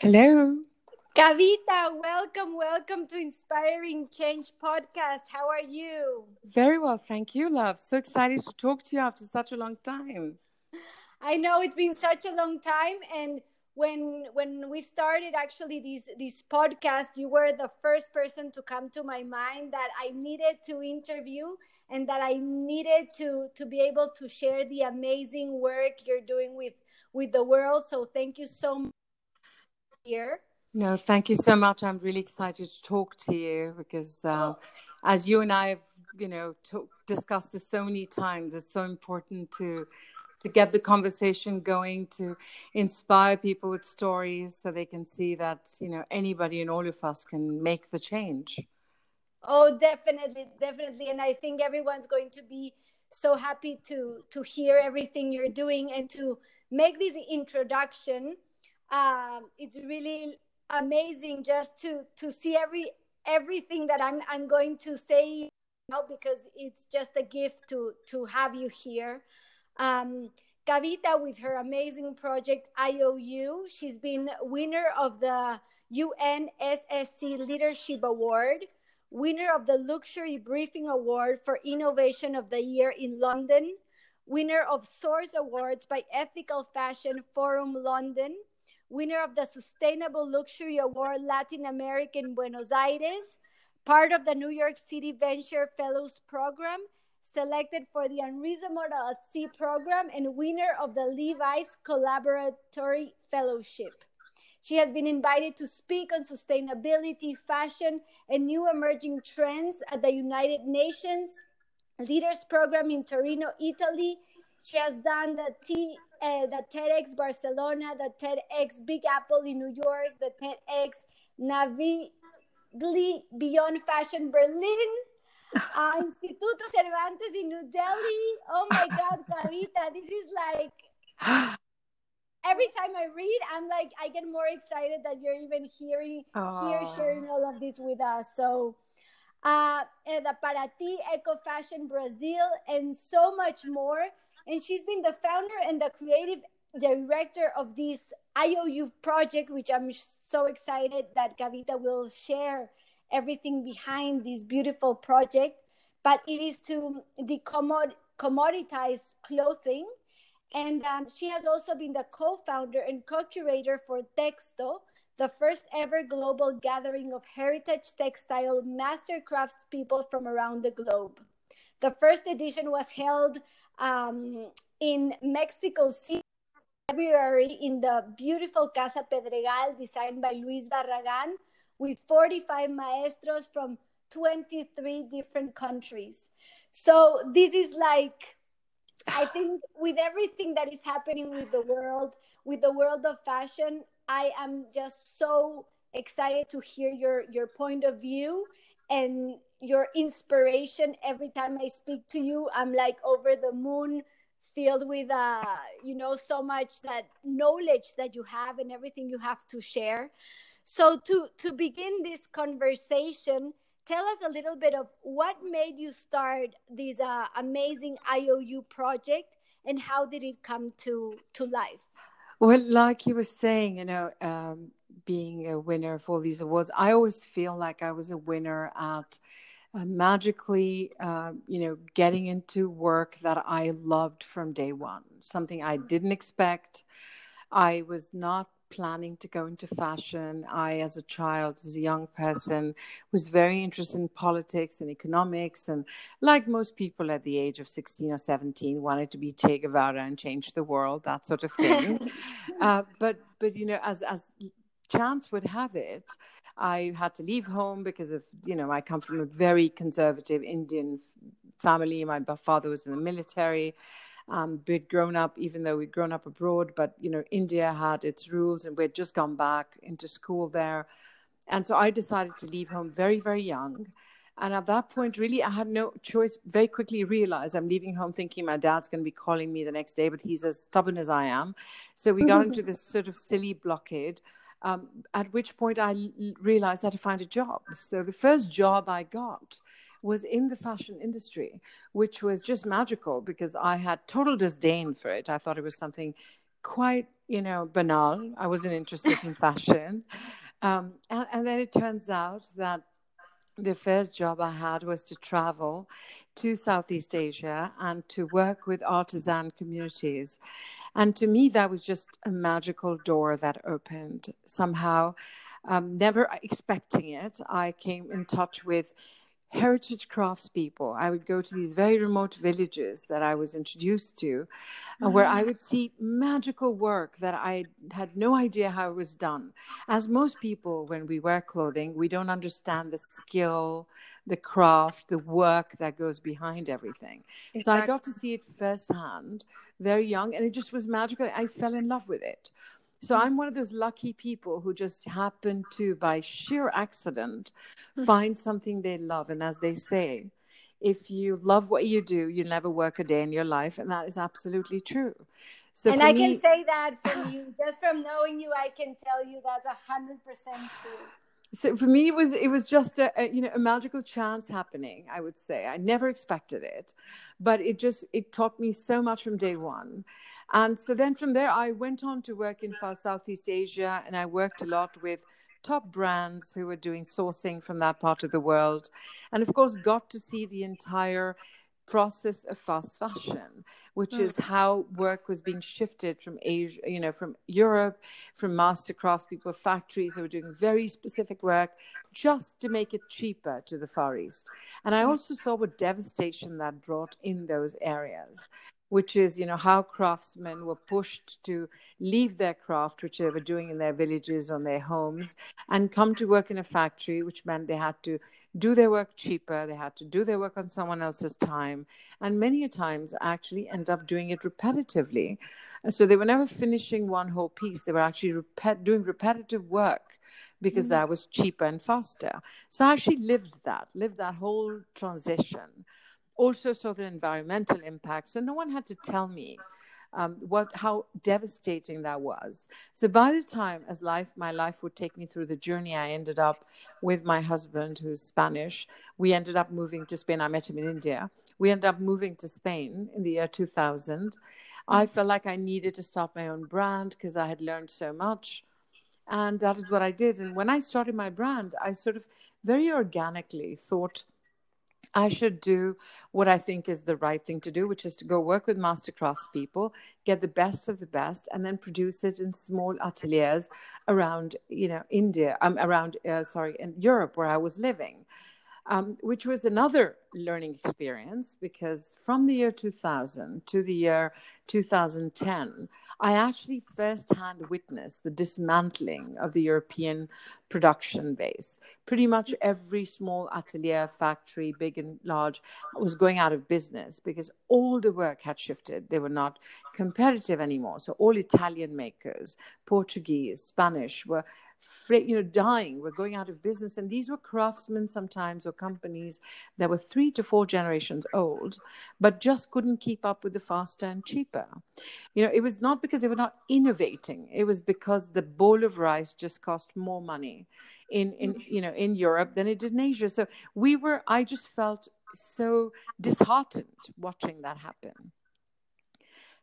Hello. Kavita, welcome, welcome to Inspiring Change podcast. How are you? Very well, thank you, love. So excited to talk to you after such a long time. I know it's been such a long time and when when we started actually this this podcast, you were the first person to come to my mind that I needed to interview and that I needed to to be able to share the amazing work you're doing with with the world. So thank you so much here. No, thank you so much. I'm really excited to talk to you because, uh, as you and I have, you know, talk, discussed this so many times, it's so important to to get the conversation going, to inspire people with stories, so they can see that you know anybody and all of us can make the change. Oh, definitely, definitely, and I think everyone's going to be so happy to to hear everything you're doing and to make this introduction. Um, it's really amazing just to to see every everything that I'm I'm going to say now because it's just a gift to to have you here. Um, Kavita with her amazing project IOU, she's been winner of the UNSSC Leadership Award, winner of the Luxury Briefing Award for Innovation of the Year in London, winner of Source Awards by Ethical Fashion Forum London, winner of the Sustainable Luxury Award Latin America in Buenos Aires, part of the New York City Venture Fellows Program, selected for the Unreasonable Sea program, and winner of the Levi's Collaboratory Fellowship. She has been invited to speak on sustainability, fashion, and new emerging trends at the United Nations Leaders Program in Torino, Italy. She has done the T uh, the TEDx Barcelona, the TEDx Big Apple in New York, the TEDx Navigli Beyond Fashion Berlin, uh, Instituto Cervantes in New Delhi. Oh my God, Kavita, this is like every time I read, I'm like, I get more excited that you're even hearing here sharing all of this with us. So, uh, the Parati Eco Fashion Brazil, and so much more and she's been the founder and the creative director of this IOU project, which I'm so excited that Kavita will share everything behind this beautiful project. But it is to the commod- commoditize clothing. And um, she has also been the co founder and co curator for Texto, the first ever global gathering of heritage textile master craftspeople from around the globe. The first edition was held um, in Mexico City, February, in the beautiful Casa Pedregal designed by Luis Barragan, with 45 maestros from 23 different countries. So this is like, I think, with everything that is happening with the world, with the world of fashion, I am just so excited to hear your your point of view and your inspiration every time I speak to you. I'm like over the moon, filled with uh, you know, so much that knowledge that you have and everything you have to share. So to to begin this conversation, tell us a little bit of what made you start this uh, amazing IOU project and how did it come to to life? Well, like you were saying, you know, um, being a winner of all these awards, I always feel like I was a winner at uh, magically, uh, you know, getting into work that I loved from day one, something I didn't expect. I was not planning to go into fashion. I, as a child, as a young person, was very interested in politics and economics, and like most people at the age of 16 or 17, wanted to be Che Guevara and change the world, that sort of thing. uh, but, but you know, as as chance would have it, I had to leave home because of, you know, I come from a very conservative Indian family. My father was in the military. Um, we'd grown up, even though we'd grown up abroad, but, you know, India had its rules and we'd just gone back into school there. And so I decided to leave home very, very young. And at that point, really, I had no choice. Very quickly realized I'm leaving home thinking my dad's going to be calling me the next day, but he's as stubborn as I am. So we got into this sort of silly blockade um, at which point I l- realized I had to find a job. So the first job I got was in the fashion industry, which was just magical because I had total disdain for it. I thought it was something quite you know, banal. I wasn't interested in fashion. Um, and, and then it turns out that the first job I had was to travel to Southeast Asia and to work with artisan communities. And to me, that was just a magical door that opened somehow. Um, never expecting it, I came in touch with heritage craftspeople. I would go to these very remote villages that I was introduced to, uh, where I mm-hmm. would see magical work that I had no idea how it was done. As most people, when we wear clothing, we don't understand the skill, the craft, the work that goes behind everything. Exactly. So I got to see it firsthand, very young, and it just was magical. I fell in love with it. So I'm one of those lucky people who just happen to, by sheer accident, hmm. find something they love. And as they say, if you love what you do, you never work a day in your life. And that is absolutely true. So and I me, can say that from you, just from knowing you, I can tell you that's a hundred percent true. So for me, it was it was just a, a, you know a magical chance happening. I would say I never expected it, but it just it taught me so much from day one. And so then from there, I went on to work in Southeast Asia, and I worked a lot with top brands who were doing sourcing from that part of the world. And of course, got to see the entire process of fast fashion, which is hmm. how work was being shifted from Asia, you know, from Europe, from master craftspeople factories who were doing very specific work just to make it cheaper to the Far East. And I hmm. also saw what devastation that brought in those areas which is you know how craftsmen were pushed to leave their craft which they were doing in their villages or their homes and come to work in a factory which meant they had to do their work cheaper they had to do their work on someone else's time and many a times actually end up doing it repetitively. So they were never finishing one whole piece they were actually repet- doing repetitive work because mm-hmm. that was cheaper and faster. So i actually lived that lived that whole transition also saw the environmental impact. So no one had to tell me um, what how devastating that was. So by the time as life my life would take me through the journey, I ended up with my husband who's Spanish. We ended up moving to Spain. I met him in India. We ended up moving to Spain in the year 2000. I felt like I needed to start my own brand because I had learned so much. And that is what I did. And when I started my brand, I sort of very organically thought – I should do what I think is the right thing to do, which is to go work with mastercrafts people, get the best of the best, and then produce it in small ateliers around, you know, India, um, around, uh, sorry, in Europe where I was living um, which was another learning experience because from the year 2000 to the year 2010, I actually firsthand witnessed the dismantling of the European production base. Pretty much every small atelier, factory, big and large, was going out of business because all the work had shifted. They were not competitive anymore. So all Italian makers, Portuguese, Spanish were you know, dying, were going out of business. And these were craftsmen sometimes or companies that were three to four generations old, but just couldn't keep up with the faster and cheaper. You know, it was not because they were not innovating, it was because the bowl of rice just cost more money in, in mm. you know, in Europe than it did in Asia. So we were, I just felt so disheartened watching that happen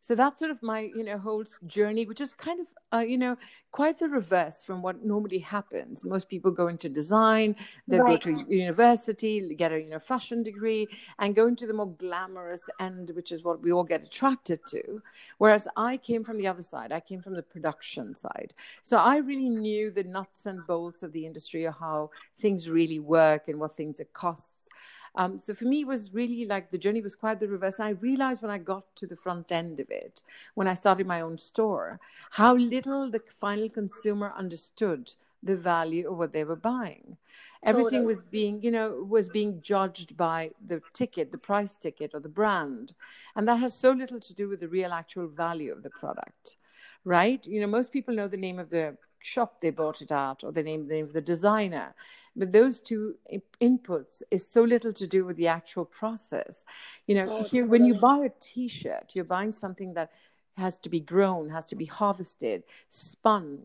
so that's sort of my you know whole journey which is kind of uh, you know quite the reverse from what normally happens. Most people go into design they right. go to university get a you know fashion degree and go into the more glamorous end which is what we all get attracted to. Whereas i came from the other side. I came from the production side. So i really knew the nuts and bolts of the industry or how things really work and what things it costs um, so for me, it was really like the journey was quite the reverse. And I realized when I got to the front end of it, when I started my own store, how little the final consumer understood the value of what they were buying. Everything totally. was being, you know, was being judged by the ticket, the price ticket, or the brand, and that has so little to do with the real actual value of the product, right? You know, most people know the name of the shop they bought it at or the name, the name of the designer. But those two inputs is so little to do with the actual process. You know, oh, here, when you buy a T-shirt, you're buying something that has to be grown, has to be harvested, spun,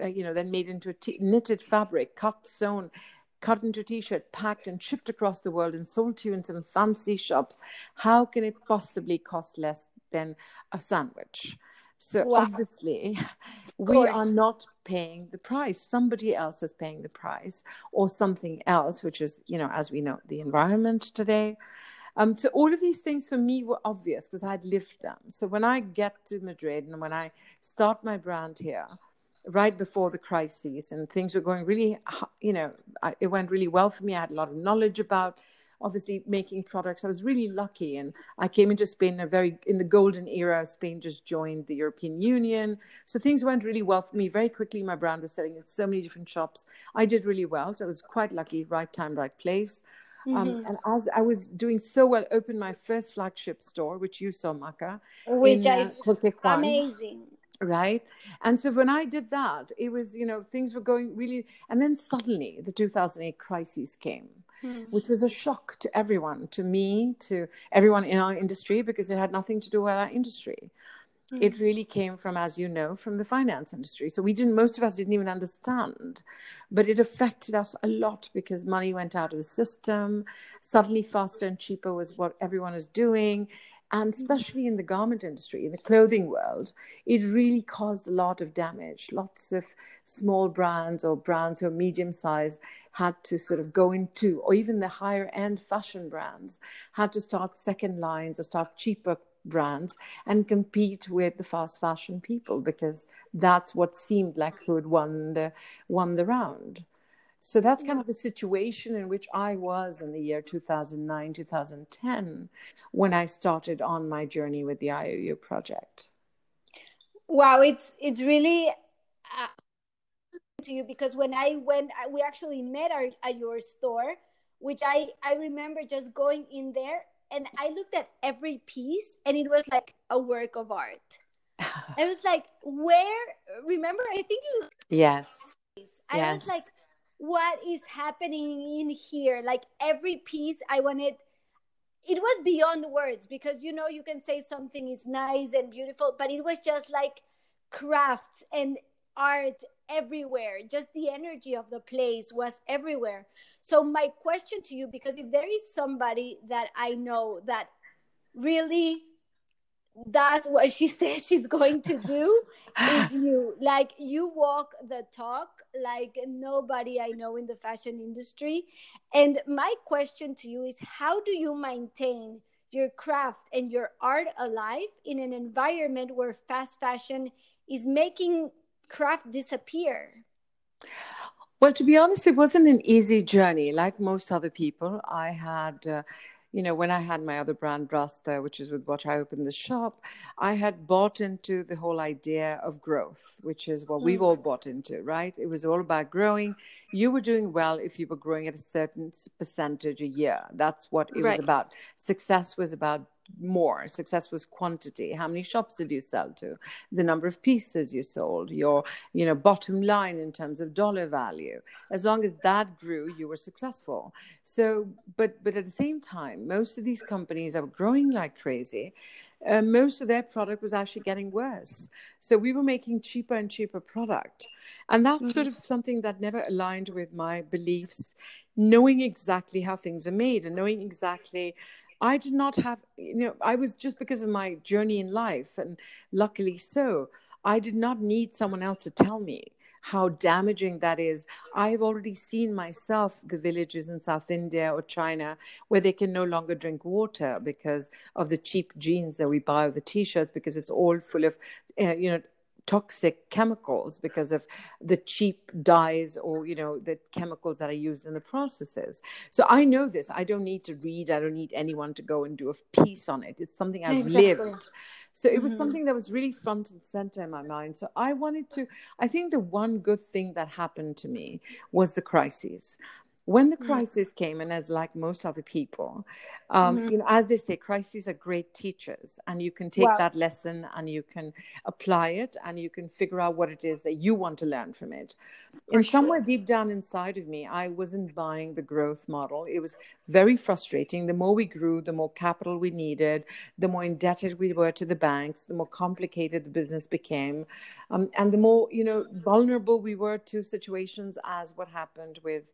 uh, you know, then made into a t- knitted fabric, cut, sewn, cut into a t-shirt, packed and shipped across the world and sold to you in some fancy shops. How can it possibly cost less than a sandwich? So wow. obviously, we are not paying the price. Somebody else is paying the price, or something else, which is, you know, as we know, the environment today. Um, so all of these things for me were obvious because I'd lived them. So when I get to Madrid and when I start my brand here, right before the crisis, and things were going really, you know, I, it went really well for me. I had a lot of knowledge about obviously making products. I was really lucky, and I came into Spain in a very in the golden era. Spain just joined the European Union, so things went really well for me. Very quickly, my brand was selling in so many different shops. I did really well, so I was quite lucky. Right time, right place. Um, mm-hmm. Um, and as I was doing so well, opened my first flagship store, which you saw, Maka, which in, I uh, amazing right and so when i did that it was you know things were going really and then suddenly the 2008 crisis came mm. which was a shock to everyone, to me, to everyone in our industry, because it had nothing to do with our industry. Mm. It really came from, as you know, from the finance industry. So we didn't, most of us didn't even understand, but it affected us a lot because money went out of the system. Suddenly, faster and cheaper was what everyone is doing and mm. especially in the garment industry, in the clothing world, it really caused a lot of damage. Lots of small brands or brands who are medium size had to sort of go into, or even the higher end fashion brands had to start second lines or start cheaper brands and compete with the fast fashion people because that's what seemed like who had won the won the round. So that's kind of the situation in which I was in the year 2009, 2010, when I started on my journey with the IOU project. Wow, it's it's really uh, to you because when I went, we actually met our, at your store, which I I remember just going in there and I looked at every piece and it was like a work of art. I was like, where? Remember, I think you. Yes. I yes. was like, what is happening in here? Like every piece i wanted it was beyond words because you know you can say something is nice and beautiful but it was just like crafts and art everywhere. Just the energy of the place was everywhere. So my question to you because if there is somebody that i know that really that's what she says she's going to do is you like you walk the talk like nobody i know in the fashion industry. And my question to you is how do you maintain your craft and your art alive in an environment where fast fashion is making craft disappear? Well to be honest it wasn't an easy journey. Like most other people i had uh, you know, when I had my other brand, Rasta, which is with what I opened the shop, I had bought into the whole idea of growth, which is what mm. we've all bought into, right? It was all about growing. You were doing well if you were growing at a certain percentage a year. That's what it right. was about. Success was about more success was quantity how many shops did you sell to the number of pieces you sold your you know bottom line in terms of dollar value as long as that grew you were successful so but but at the same time most of these companies are growing like crazy uh, most of their product was actually getting worse. So we were making cheaper and cheaper product. And that's mm-hmm. sort of something that never aligned with my beliefs, knowing exactly how things are made and knowing exactly I did not have, you know, I was just because of my journey in life, and luckily so, I did not need someone else to tell me how damaging that is. I've already seen myself the villages in South India or China where they can no longer drink water because of the cheap jeans that we buy or the t-shirts because it's all full of uh, you know toxic chemicals because of the cheap dyes or you know the chemicals that are used in the processes. So i know this. I don't need to read. I don't need anyone to go and do a piece on it. It's something i've exactly. lived. So it was mm-hmm. something that was really front and center in my mind. So i wanted to i think the one good thing that happened to me was the crises when the mm-hmm. crisis mm-hmm. came, and as like most other people, um, mm-hmm. you know, as they say, crises are great teachers, and you can take wow. that lesson and you can apply it, and you can figure out what it is that you want to learn from it. For and sure. somewhere deep down inside of me, I wasn't buying the growth model. It was very frustrating. The more we grew, the more capital we needed, the more indebted we were to the banks, the more complicated the business became, um, and the more you know vulnerable we were to situations as what happened with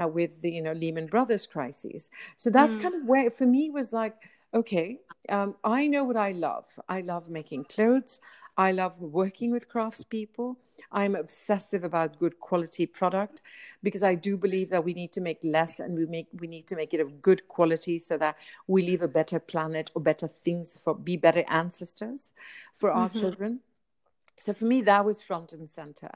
uh, with the you know Lehman Brothers crisis. So that's mm. kind of where for me was like, okay, um, I know what I love. I love making clothes. I love working with craftspeople. I'm obsessive about good quality product because I do believe that we need to make less and we make we need to make it of good quality so that we leave a better planet or better things for be better ancestors for our mm-hmm. children. So for me, that was front and center.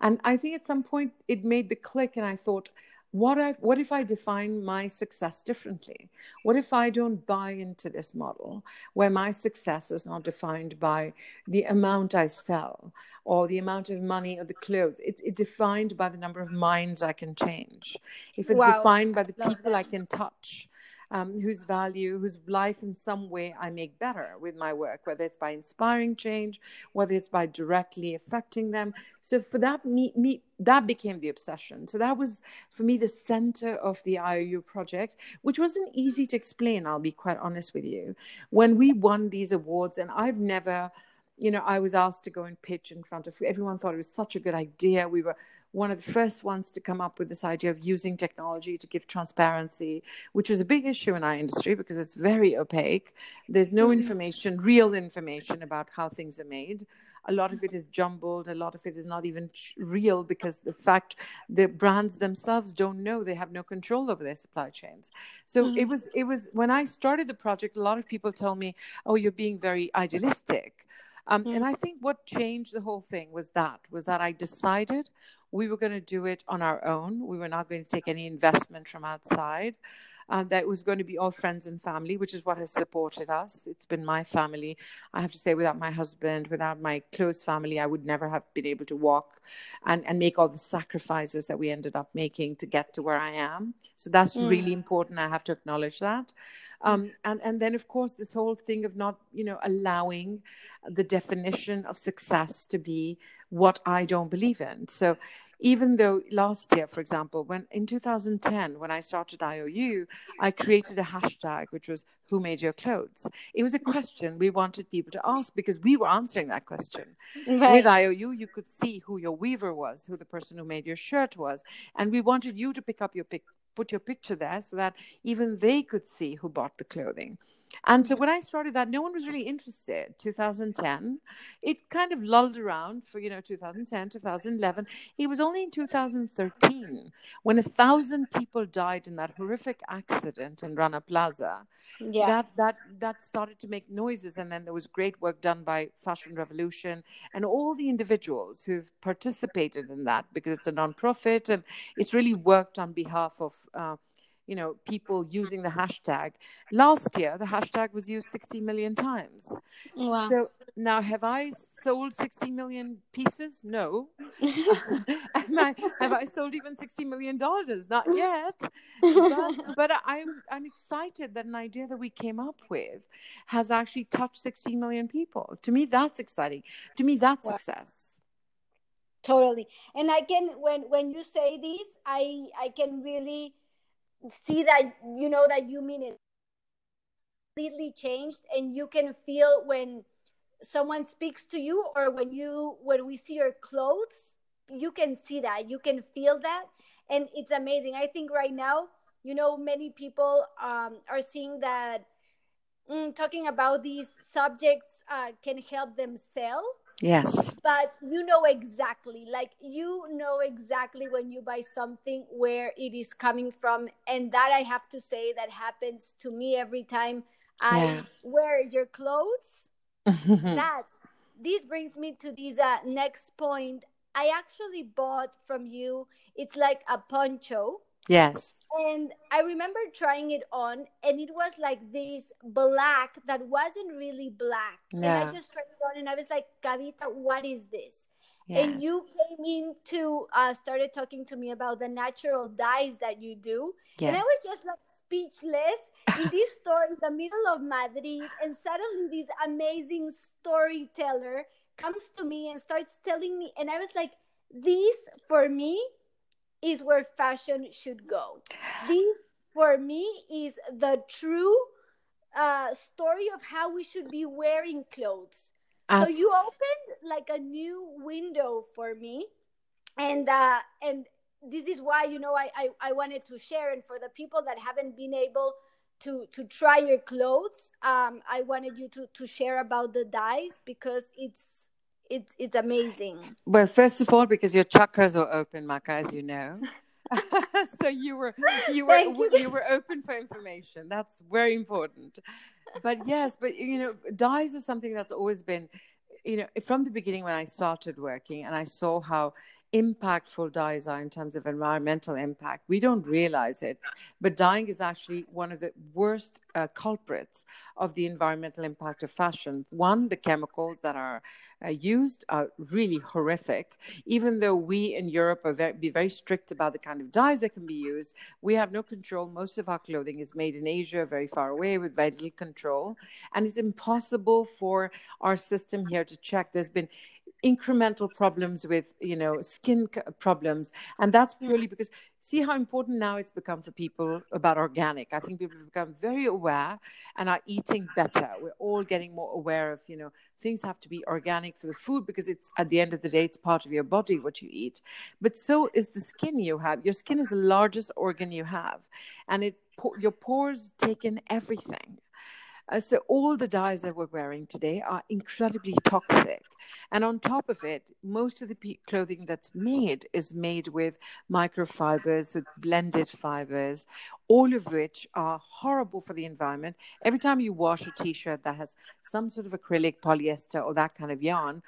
And I think at some point it made the click, and I thought, what if, what if I define my success differently? What if I don't buy into this model where my success is not defined by the amount I sell or the amount of money or the clothes? It's, it's defined by the number of minds I can change. If it's wow. defined by the people I can touch, um, whose value, whose life in some way I make better with my work, whether it's by inspiring change, whether it's by directly affecting them. So for that, me, me that became the obsession. So that was for me the center of the IOU project, which wasn't easy to explain. I'll be quite honest with you. When we won these awards, and I've never you know, I was asked to go and pitch in front of everyone, thought it was such a good idea. We were one of the first ones to come up with this idea of using technology to give transparency, which was a big issue in our industry because it's very opaque. There's no mm-hmm. information, real information about how things are made. A lot of it is jumbled. A lot of it is not even real because the fact the brands themselves don't know they have no control over their supply chains. So mm-hmm. it was it was when I started the project. A lot of people told me, "Oh, you're being very idealistic." Um, mm-hmm. And I think what changed the whole thing was that was that I decided we were going to do it on our own. We were not going to take any investment from outside. Uh, that was going to be all friends and family, which is what has supported us. It's been my family. I have to say, without my husband, without my close family, I would never have been able to walk and, and make all the sacrifices that we ended up making to get to where I am. So that's mm. really important. I have to acknowledge that. Um, and, and then, of course, this whole thing of not, you know, allowing the definition of success to be what I don't believe in. So even though last year, for example, when in 2010, when I started IOU, I created a hashtag which was Who Made Your Clothes? It was a question we wanted people to ask because we were answering that question. Right. With IOU, you could see who your weaver was, who the person who made your shirt was. And we wanted you to pick up your pic, put your picture there so that even they could see who bought the clothing. And so when I started that, no one was really interested. 2010, it kind of lulled around for, you know, 2010, 2011. It was only in 2013 when a thousand people died in that horrific accident in Rana Plaza yeah. that, that, that started to make noises. And then there was great work done by Fashion Revolution and all the individuals who've participated in that because it's a nonprofit and it's really worked on behalf of uh, you know people using the hashtag. Last year the hashtag was used 60 million times. Oh, wow. so now have i sold 60 million pieces? No. I, have i sold even 60 million dollars? Not yet. But, but i'm i'm excited that an idea that we came up with has actually touched 60 million people. To me that's exciting. To me that's wow. success. Totally. And i can when when you say this i i can really see that you know that you mean it completely changed and you can feel when someone speaks to you or when you when we see your clothes you can see that you can feel that and it's amazing. I think right now you know many people um, are seeing that mm, talking about these subjects uh, can help them sell Yes. But you know exactly, like you know exactly when you buy something where it is coming from. And that I have to say that happens to me every time I yeah. wear your clothes. that this brings me to this uh, next point. I actually bought from you, it's like a poncho Yes. And I remember trying it on, and it was like this black that wasn't really black. And I just tried it on, and I was like, Kavita, what is this? Yes. And you came in to uh, started talking to me about the natural dyes that you do, yes. and I was just like speechless in this store in the middle of Madrid, and suddenly this amazing storyteller comes to me and starts telling me, and I was like, this for me is where fashion should go. This, for me, is the true uh, story of how we should be wearing clothes. So you opened like a new window for me, and uh, and this is why you know I, I I wanted to share, and for the people that haven't been able to to try your clothes, um, I wanted you to to share about the dyes because it's it's it's amazing. Well, first of all, because your chakras are open, Maka, as you know. so you were you were you. you were open for information. That's very important. But yes, but you know, dyes is something that's always been you know, from the beginning when I started working and I saw how impactful dyes are in terms of environmental impact. We don't realize it, but dyeing is actually one of the worst uh, culprits of the environmental impact of fashion. One, the chemicals that are uh, used are really horrific. Even though we in Europe are very, be very strict about the kind of dyes that can be used, we have no control. Most of our clothing is made in Asia, very far away, with very little control, and it's impossible for our system here to check. There's been incremental problems with you know skin problems. And that's purely because see how important now it's become for people about organic. I think people have become very aware and are eating better. We're all getting more aware of you know things have to be organic for the food because it's at the end of the day it's part of your body what you eat. But so is the skin you have. Your skin is the largest organ you have. And it your pores take in everything uh, so all the dyes that we're wearing today are incredibly toxic. And on top of it, most of the p- clothing that's made is made with microfibers, with blended fibers, all of which are horrible for the environment. Every time you wash a t-shirt that has some sort of acrylic, polyester, or that kind of yarn,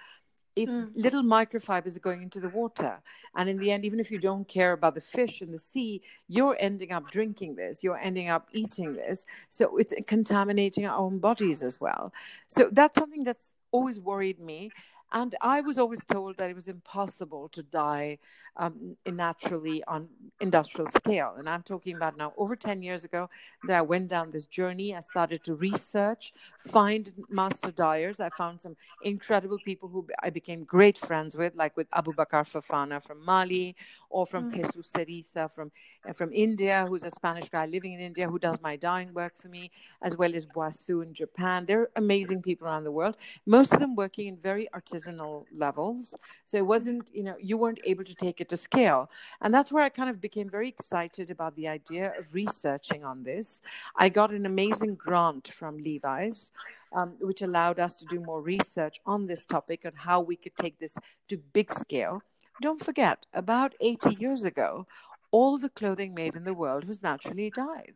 it's mm. little microfibers are going into the water. And in the end even if you don't care about the fish in the sea you're ending up drinking this. You're ending up eating this. So it's contaminating our own bodies as well. So that's something that's always worried me and I was always told that it was impossible to dye um, naturally on industrial scale. And I'm talking about now over 10 years ago that I went down this journey. I started to research, find master dyers. I found some incredible people who I became great friends with, like with Abu Bakar Fofana from Mali or from mm. Jesus Ciriza from, uh, from India, who's a Spanish guy living in India who does my dyeing work for me, as well as Buaisou in Japan. They're amazing people around the world, most of them working in very artisanal levels. So it wasn't, you know, you weren't able to take it to scale. And that's where I kind of became very excited about the idea of researching on this. I got an amazing grant from Levi's. Um, which allowed us to do more research on this topic and how we could take this to big scale. Don't forget, about 80 years ago, all the clothing made in the world was naturally dyed.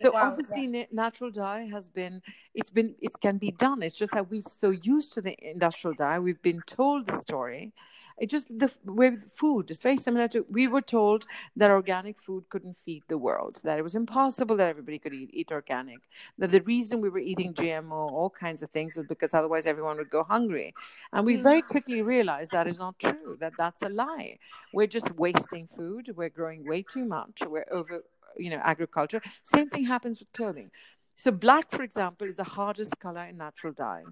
So wow, obviously, yeah. natural dye has been it's been it can be done. It's just that we've so used to the industrial dye, we've been told the story, it just the with food it's very similar to we were told that organic food couldn't feed the world that it was impossible that everybody could eat, eat organic that the reason we were eating gmo all kinds of things was because otherwise everyone would go hungry. And we very mm. quickly realized that is not true that that's a lie. We're just wasting food we're growing way too much we're over you know agriculture. Same thing happens with clothing. So black for example is the hardest color in natural dye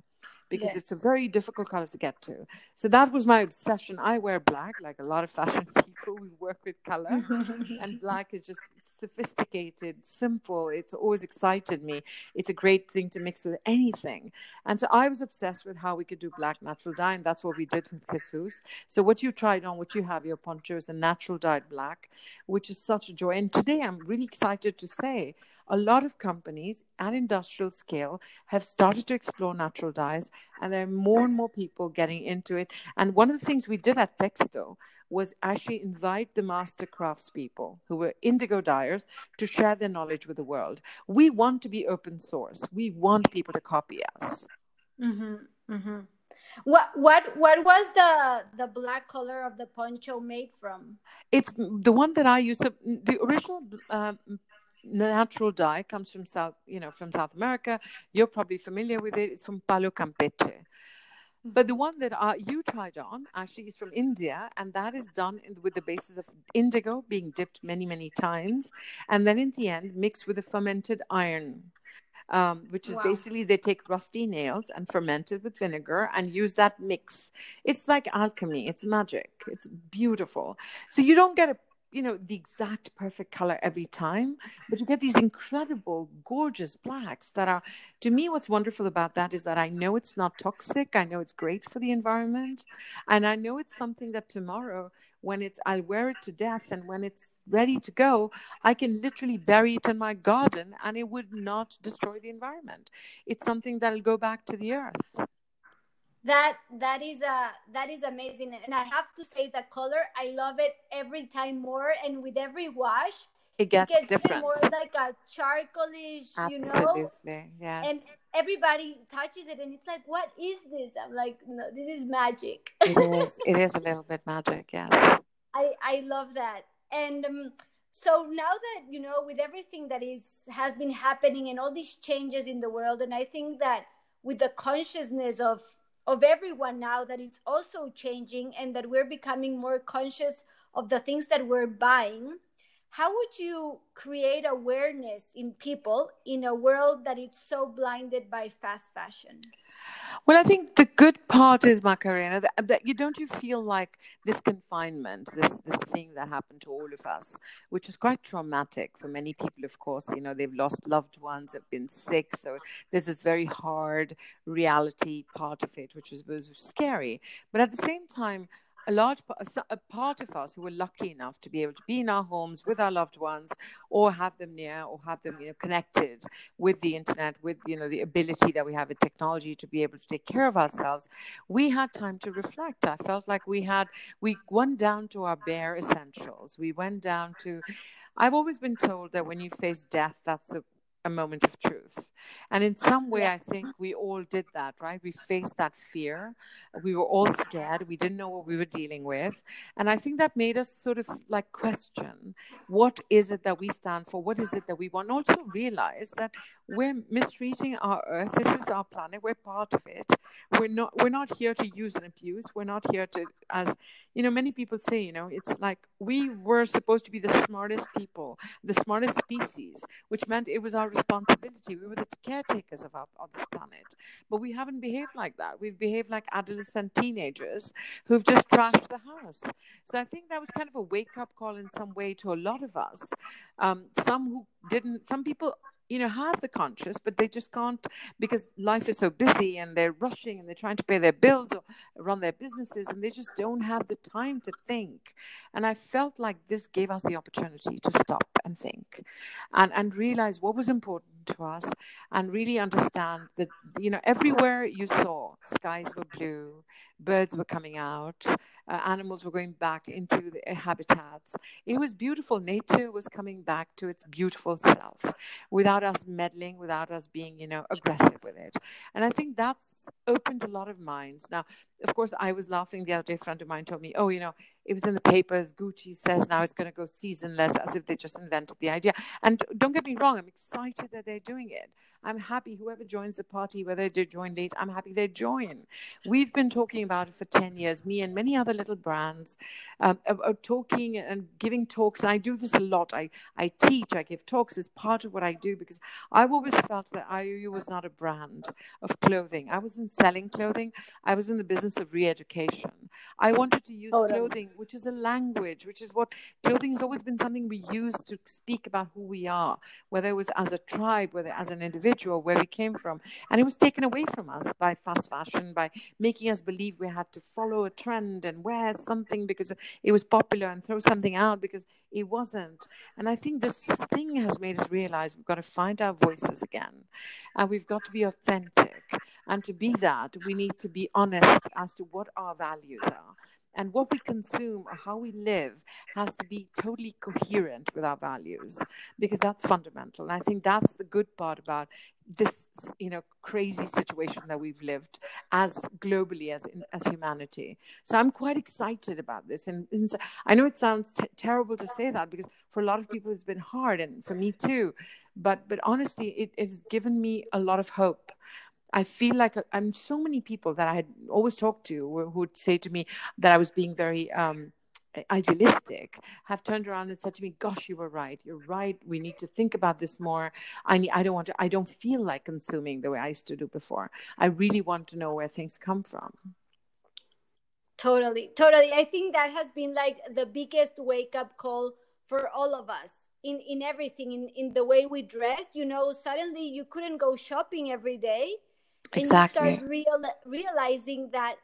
because yeah. it's a very difficult color to get to. So that was my obsession. I wear black, like a lot of fashion people who work with color, and black is just sophisticated, simple. It's always excited me. It's a great thing to mix with anything. And so I was obsessed with how we could do black natural dye, and that's what we did with Jesus. So what you tried on, what you have your poncho is a natural dyed black, which is such a joy. And today I'm really excited to say a lot of companies at industrial scale have started to explore natural dyes, and there are more and more people getting into it. And one of the things we did at Texto was actually invite the master craftspeople who were indigo dyers to share their knowledge with the world. We want to be open source. We want people to copy us. Mm-hmm, mm-hmm. What what what was the the black color of the poncho made from? It's the one that I used. To, the original uh, natural dye comes from South, you know, from South America. You're probably familiar with it. It's from Palo Campeche. But the one that uh, you tried on actually is from India, and that is done in, with the basis of indigo being dipped many, many times, and then in the end mixed with a fermented iron. Um, which is wow. basically they take rusty nails and ferment it with vinegar and use that mix. It's like alchemy. It's magic. It's beautiful. So you don't get a you know the exact perfect color every time but you get these incredible gorgeous blacks that are to me what's wonderful about that is that i know it's not toxic i know it's great for the environment and i know it's something that tomorrow when it's i'll wear it to death and when it's ready to go i can literally bury it in my garden and it would not destroy the environment. It's something that'll go back to the earth that that is a that is amazing. And i have to say the color i love it every time more and with every wash it gets, it gets different. more like a charcoalish Absolutely, you know? Yes. and everybody touches it and it's like what is this? I'm like no this is magic. It is. It is a little bit magic yes. I i love that. And um, so now that you know with everything that is has been happening and all these changes in the world and i think that with the consciousness of of everyone now that it's also changing and that we're becoming more conscious of the things that we're buying how would you create awareness in people in a world that is so blinded by fast fashion well, I think the good part is, Macarena, that, that, you don't you feel like this confinement, this this thing that happened to all of us, which is quite traumatic for many people. Of course, you know they've lost loved ones, have been sick, so there's this very hard reality part of it, which is was scary. But at the same time, a large a part of us who were lucky enough to be able to be in our homes with our loved ones or have them near or have them you know connected with the internet with you know the ability that we have with technology to be able to take care of ourselves we had time to reflect. I felt like we had we went down to our bare essentials. We went down to I've always been told that when you face death, that's the a moment of truth. And in some way, I think we all did that, right? We faced that fear. We were all scared. We didn't know what we were dealing with. And I think that made us sort of like question what is it that we stand for? What is it that we want? And also realize that we're mistreating our earth. This is our planet. We're part of it. We're not, we're not here to use and abuse. We're not here to, as, you know, many people say, you know, it's like we were supposed to be the smartest people, the smartest species, which meant it was our responsibility. We were the caretakers of, our, of this planet. But we haven't behaved like that. We've behaved like adolescent teenagers who've just trashed the house. So I think that was kind of a wake up call in some way to a lot of us. Um, some who didn't, some people you know have the conscious but they just can't because life is so busy and they're rushing and they're trying to pay their bills or run their businesses and they just don't have the time to think. And i felt like this gave us the opportunity to stop and think and and realize what was important to us and really understand that you know everywhere you saw skies were blue birds were coming out uh, animals were going back into the habitats. It was beautiful. Nature was coming back to its beautiful self without us meddling, without us being, you know, aggressive with it. And I think that's opened a lot of minds. Now, of course, I was laughing the other day. A friend of mine told me, "Oh, you know, it was in the papers. Gucci says now it's going to go seasonless, as if they just invented the idea." And don't get me wrong, I'm excited that they're doing it. I'm happy whoever joins the party, whether they join late, I'm happy they join. We've been talking about it for ten years. Me and many other little brands um, are, are talking and giving talks. And I do this a lot. I I teach. I give talks as part of what I do because I've always felt that IOU was not a brand of clothing. I wasn't selling clothing. I was in the business of re-education. I wanted to use oh, clothing, which is a language, which is what clothing has always been something we use to speak about who we are, whether it was as a tribe, whether as an individual, where we came from. And it was taken away from us by fast fashion, by making us believe we had to follow a trend and wear something because it was popular and throw something out because it wasn't. And I think this thing has made us realize we've got to find our voices again and we've got to be authentic. And to be that, we need to be honest as to what our values are. And what we consume or how we live has to be totally coherent with our values because that's fundamental. And I think that's the good part about this, you know, crazy situation that we've lived as globally as in, as humanity. So I'm quite excited about this. And, and I know it sounds t- terrible to say that because for a lot of people it's been hard, and for me too. But but honestly, it, it has given me a lot of hope I feel like I'm so many people that I had always talked to who would say to me that I was being very um, idealistic have turned around and said to me, "Gosh, you were right. You're right. We need to think about this more. I need, I don't want to. I don't feel like consuming the way I used to do before. I really want to know where things come from." Totally, totally. I think that has been like the biggest wake up call for all of us in in everything in in the way we dress You know, suddenly you couldn't go shopping every day exactly. and you start real, realizing that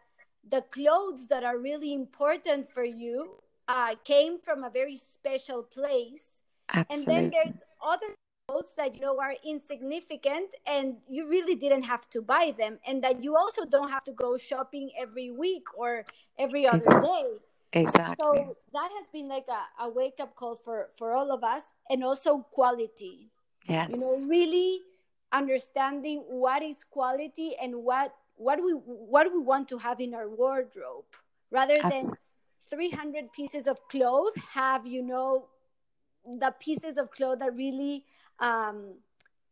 the clothes that are really important for you uh, came from a very special place. Absolutely. and then there's other clothes that you know are insignificant and you really didn't have to buy them and that you also don't have to go shopping every week or every other day. Exactly. so that has been like a, a wake up call for for all of us and also quality. Yes. you know really understanding what is quality and what what we what we want to have in our wardrobe rather than 300 pieces of clothes have you know the pieces of clothes that really um,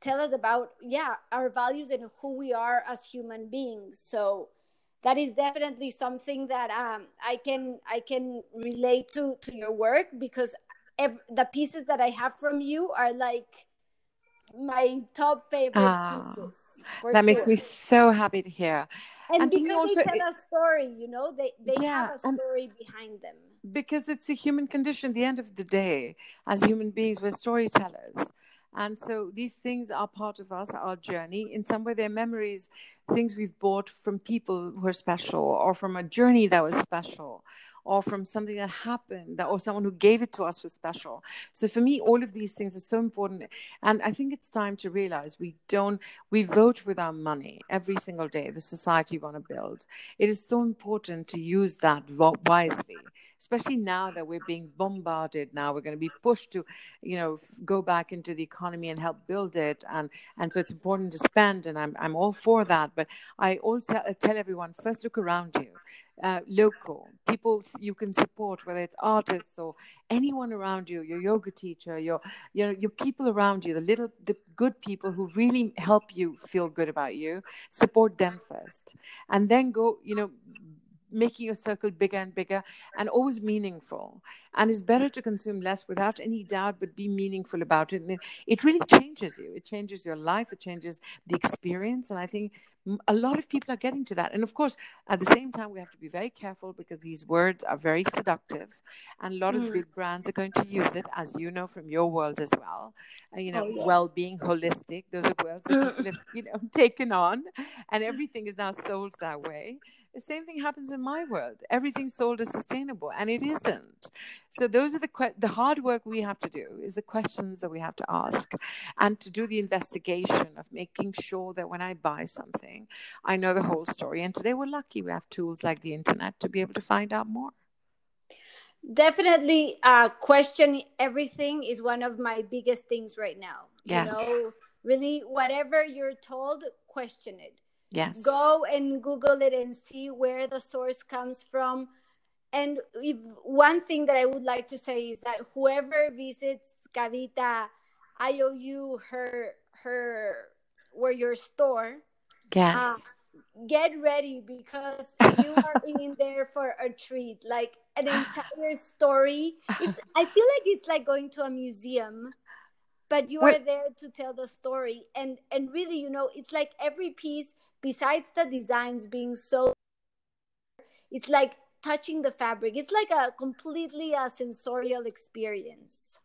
tell us about yeah our values and who we are as human beings. So that is definitely something that um, i can i can relate to to your work because ev- the pieces that i have from you are like my top favorite oh, pieces that sure. makes me so happy to hear. And, and because also, they tell it, a story you know they they yeah, have a story behind them. because it's a human condition the end of the day as human beings we're storytellers. And so these things are part of us our journey. In some way they're memories things we've bought from people who are special or from a journey that was special or from something that happened that, or someone who gave it to us was special. So for me, all of these things are so important. And I think it's time to realize we don't, we vote with our money every single day, the society we want to build. It is so important to use that wisely, especially now that we're being bombarded now. We're going to be pushed to, you know, go back into the economy and help build it. And, and so it's important to spend. And I'm, I'm all for that. But I also tell everyone first look around you uh, local people you can support, whether it's artists or anyone around you, your yoga teacher, your your your people around you, the little the good people who really help you feel good about you. Support them first, and then go. You know, making your circle bigger and bigger and always meaningful. And it's better to consume less without any doubt, but be meaningful about it. And it, it really changes you. It changes your life. It changes the experience. And I think a lot of people are getting to that. And of course, at the same time, we have to be very careful because these words are very seductive. And a lot mm. of big brands are going to use it, as you know from your world as well. Uh, you know, oh, yeah. well being, holistic, those are words that have you know, taken on. And everything is now sold that way. The same thing happens in my world. Everything's sold as sustainable, and it isn't. So those are the que- the hard work we have to do is the questions that we have to ask, and to do the investigation of making sure that when I buy something, I know the whole story. And today we're lucky we have tools like the internet to be able to find out more. Definitely, uh, question everything is one of my biggest things right now. Yes. You know, really, whatever you're told, question it Yes. Go and Google it and see where the source comes from. And if one thing that I would like to say is that whoever visits Kavita, IOU, her her where your store, yes. Uh, get ready because you are in there for a treat. Like an entire story. It's I feel like it's like going to a museum but you are there to tell the story and and really you know it's like every piece besides the designs being so it's like touching the fabric it's like a completely a sensorial experience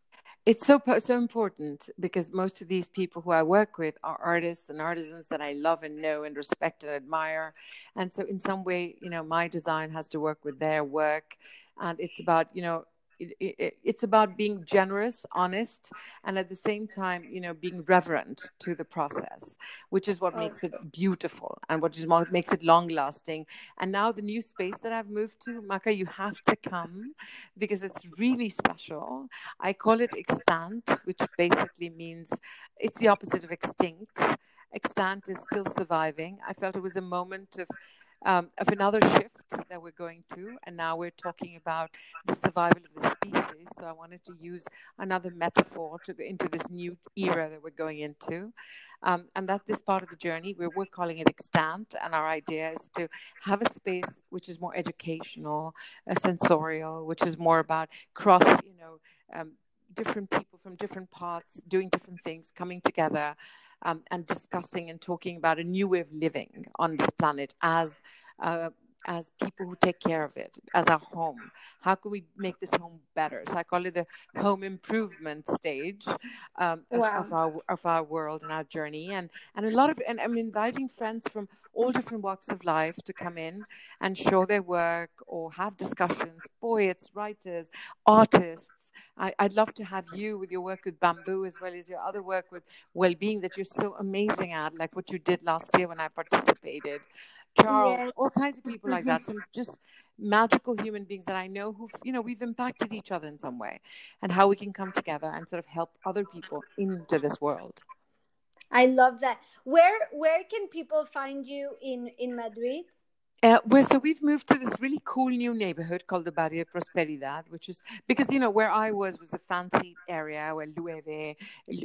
it's so so important because most of these people who I work with are artists and artisans that I love and know and respect and admire, and so in some way, you know, my design has to work with their work, and it's about you know it, it, it's about being generous, honest, and at the same time, you know, being reverent to the process, which is what oh, makes it beautiful and what is what makes it long lasting. And now the new space that I've moved to, Maka, you have to come because it's really special. I call it extant, which basically means it's the opposite of extinct. Extant is still surviving. I felt it was a moment of um, of another shift that we're going through. And now we're talking about the survival of the species. So I wanted to use another metaphor to go into this new era that we're going into. Um, and that's this part of the journey. We're, we're calling it extant. And our idea is to have a space which is more educational, uh, sensorial, which is more about cross, you know, um, different people from different parts doing different things coming together um, and discussing and talking about a new way of living on this planet as uh, as people who take care of it as our home. How can we make this home better? So i call it the home improvement stage um, of, of, our of our world and our journey. And and a lot of and i'm inviting friends from all different walks of life to come in and show their work or have discussions poets writers artists I, would love to have you with your work with bamboo as well as your other work with well-being that you're so amazing at, like what you did last year when I participated. Charles, yes. all kinds of people like that, mm-hmm. some just magical human beings that I know who, you know, we've impacted each other in some way, and how we can come together and sort of help other people into this world. I love that. Where where can people find you in in Madrid? Uh, well, so we've moved to this really cool new neighborhood called the Barrio Prosperidad, which is because you know where I was was a fancy area where Loewe,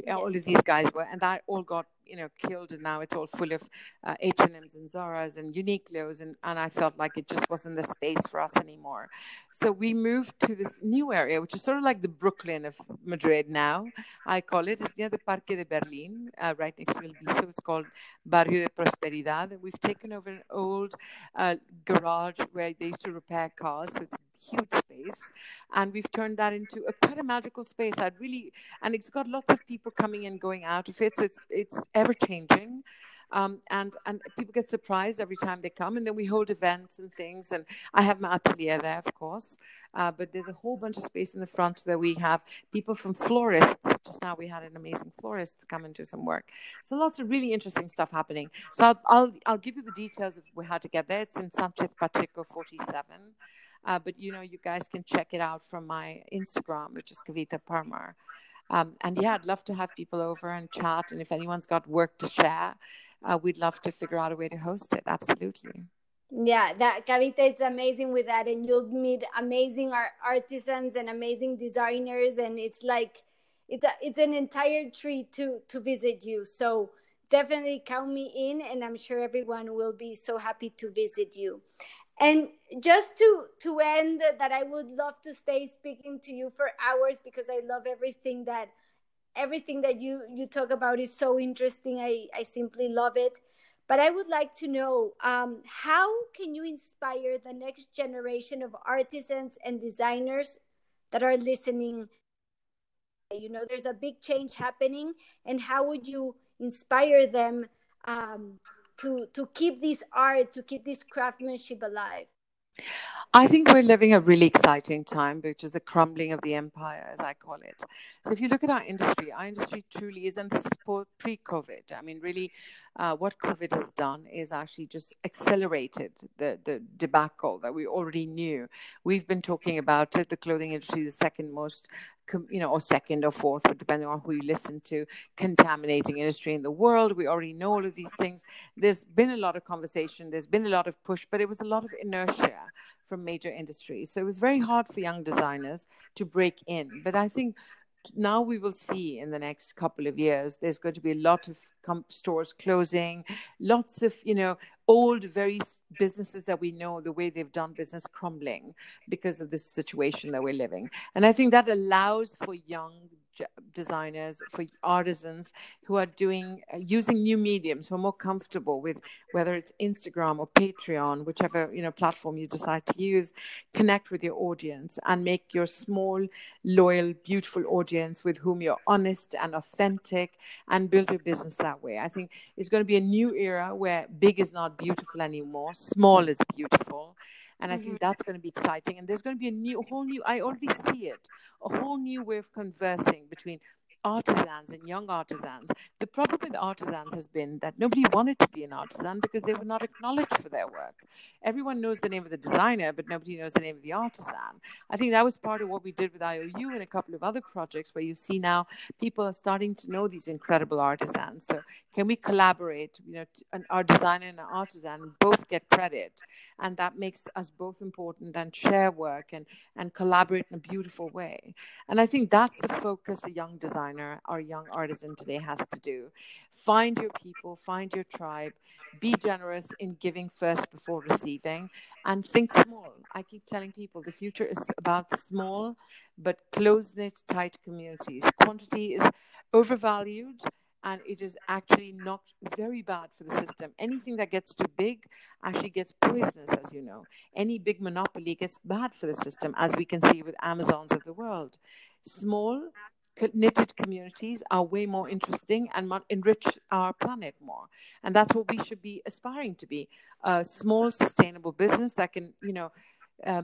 all of these guys were, and that all got you know killed and now it's all full of uh, h&ms and zaras and uniqlos and, and i felt like it just wasn't the space for us anymore. So we moved to this new area which is sort of like the brooklyn of madrid now. I call it it's near the parque de berlin uh, right next to el viso. It's called barrio de prosperidad. And we've taken over an old uh, garage where they used to repair cars. So it's huge space and we've turned that into a quite a magical space. I'd really and it's got lots of people coming and going out of it so it's it's ever changing um, and and people get surprised every time they come and then we hold events and things and i have my atelier there of course. Uh, but there's a whole bunch of space in the front that we have. People from florists just now we had an amazing florist come and do some work. So lots of really interesting stuff happening. So i'll i'll, I'll give you the details of how to get there. It's in sanchez pacheco 47 uh, but you know, you guys can check it out from my Instagram, which is Kavita Parmar. Um, and yeah, I'd love to have people over and chat. And if anyone's got work to share, uh, we'd love to figure out a way to host it. Absolutely. Yeah, that Kavita, it's amazing with that, and you'll meet amazing art- artisans and amazing designers, and it's like it's a, it's an entire treat to to visit you. So definitely count me in, and I'm sure everyone will be so happy to visit you. And just to to end that I would love to stay speaking to you for hours because I love everything that everything that you you talk about is so interesting. I I simply love it. But I would like to know um, how can you inspire the next generation of artisans and designers that are listening? You know, there's a big change happening, and how would you inspire them um, to to keep this art to keep this craftsmanship alive I think we're living a really exciting time, which is the crumbling of the empire, as I call it. So, if you look at our industry, our industry truly is, this is pre COVID. I mean, really, uh, what COVID has done is actually just accelerated the, the debacle that we already knew. We've been talking about it. The clothing industry is the second most you know, or second or fourth, depending on who you listen to, contaminating industry in the world. We already know all of these things. There's been a lot of conversation, there's been a lot of push, but it was a lot of inertia from major industries. So it was very hard for young designers to break in. But I think now we will see in the next couple of years there's going to be a lot of stores closing lots of you know old very businesses that we know the way they've done business crumbling because of this situation that we're living and i think that allows for young designers, for artisans who are doing uh, using new mediums, who are more comfortable with whether it's Instagram or Patreon, whichever you know platform you decide to use. Connect with your audience and make your small, loyal, beautiful audience with whom you're honest and authentic, and build your business that way. I think it's going to be a new era where big is not beautiful anymore, small is beautiful and I mm-hmm. think that's going to be exciting. And there's going to be a new, a whole new. I already see it, a whole new way of conversing between artisans and young artisans. The problem with artisans has been that nobody wanted to be an artisan because they were not acknowledged for their work. Everyone knows the name of the designer, but nobody knows the name of the artisan. I think that was part of what we did with IOU and a couple of other projects where you see now people are starting to know these incredible artisans. So can we collaborate? You know, an art designer and an artisan both get credit, and that makes us both important and share work and and collaborate in a beautiful way. And I think that's the focus a young designer designer or young artisan today has to do. Find your people, find your tribe, be generous in giving first before receiving, and think small. I keep telling people the future is about small but close knit, tight communities. Quantity is overvalued and it is actually not very bad for the system. Anything that gets too big actually gets poisonous, as you know. Any big monopoly gets bad for the system, as we can see with Amazons of the world. Small, knitted communities are way more interesting and enrich our planet more. And that's what we should be aspiring to be a small, sustainable business that can, you know, uh,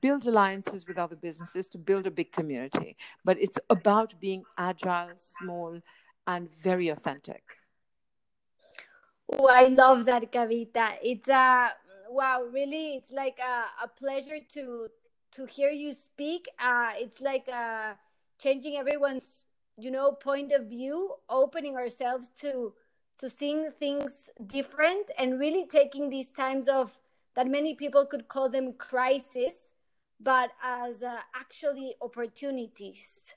build alliances with other businesses to build a big community. But it's about being agile, small, and very authentic. Oh, I love that, Kavita. It's a wow, really. It's like a, a pleasure to to hear you speak. Uh, it's like uh, changing everyone's you know point of view, opening ourselves to to seeing things different, and really taking these times of that many people could call them crisis, but as uh, actually opportunities.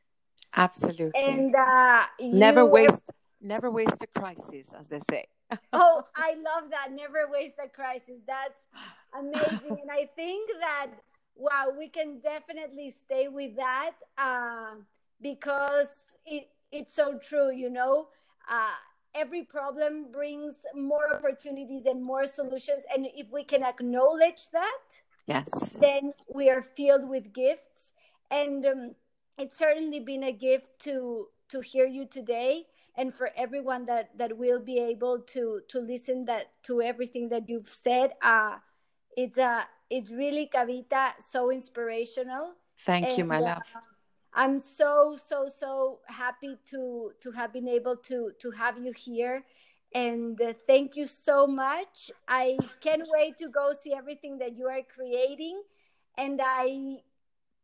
Absolutely. And uh, never waste, never waste a crisis, as they say. oh, I love that. Never waste a crisis. That's amazing. and I think that wow, we can definitely stay with that uh, because it, it's so true. You know, uh, every problem brings more opportunities and more solutions, and if we can acknowledge that, yes, then we are filled with gifts. And um, it's certainly been a gift to to hear you today and for everyone that that will be able to to listen that to everything that you've said uh it's uh it's really kavita so inspirational. Thank and, you my uh, love. I'm so so so happy to to have been able to to have you here. And uh, thank you so much. I can't wait to go see everything that you are creating. And i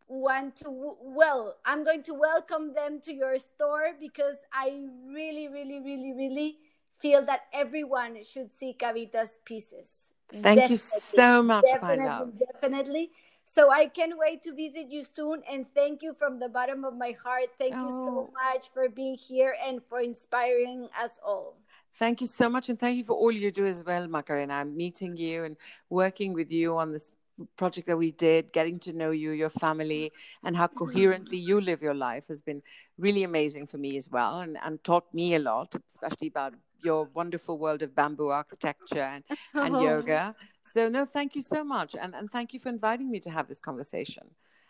want to well i'm going to welcome them to your store because i really really really really feel that everyone should see kavita's pieces thank definitely, you so much definitely, my love definitely so i can't wait to visit you soon and thank you from the bottom of my heart thank oh. you so oh. much for being here and for inspiring us all Thank you so much, and thank you for all you do as well, Macarena. I'm meeting you and working with you on this project that we did, getting to know you, your family, and how coherently you live your life has been really amazing for me as well, and, and taught me a lot, especially about your wonderful world of bamboo architecture and, and oh. yoga. So, no, thank you so much. And, and thank you for inviting me to have this conversation.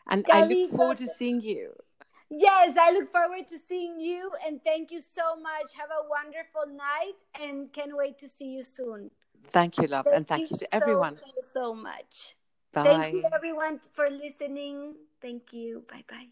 And I look forward to seeing you. Yes, I look forward to seeing you. And thank you so much. Have a wonderful night and can't wait to see you soon. Thank you, love. Thank and thank you, you to everyone. So, so much. Bye. Thank you, everyone, for listening. Thank you. Bye bye.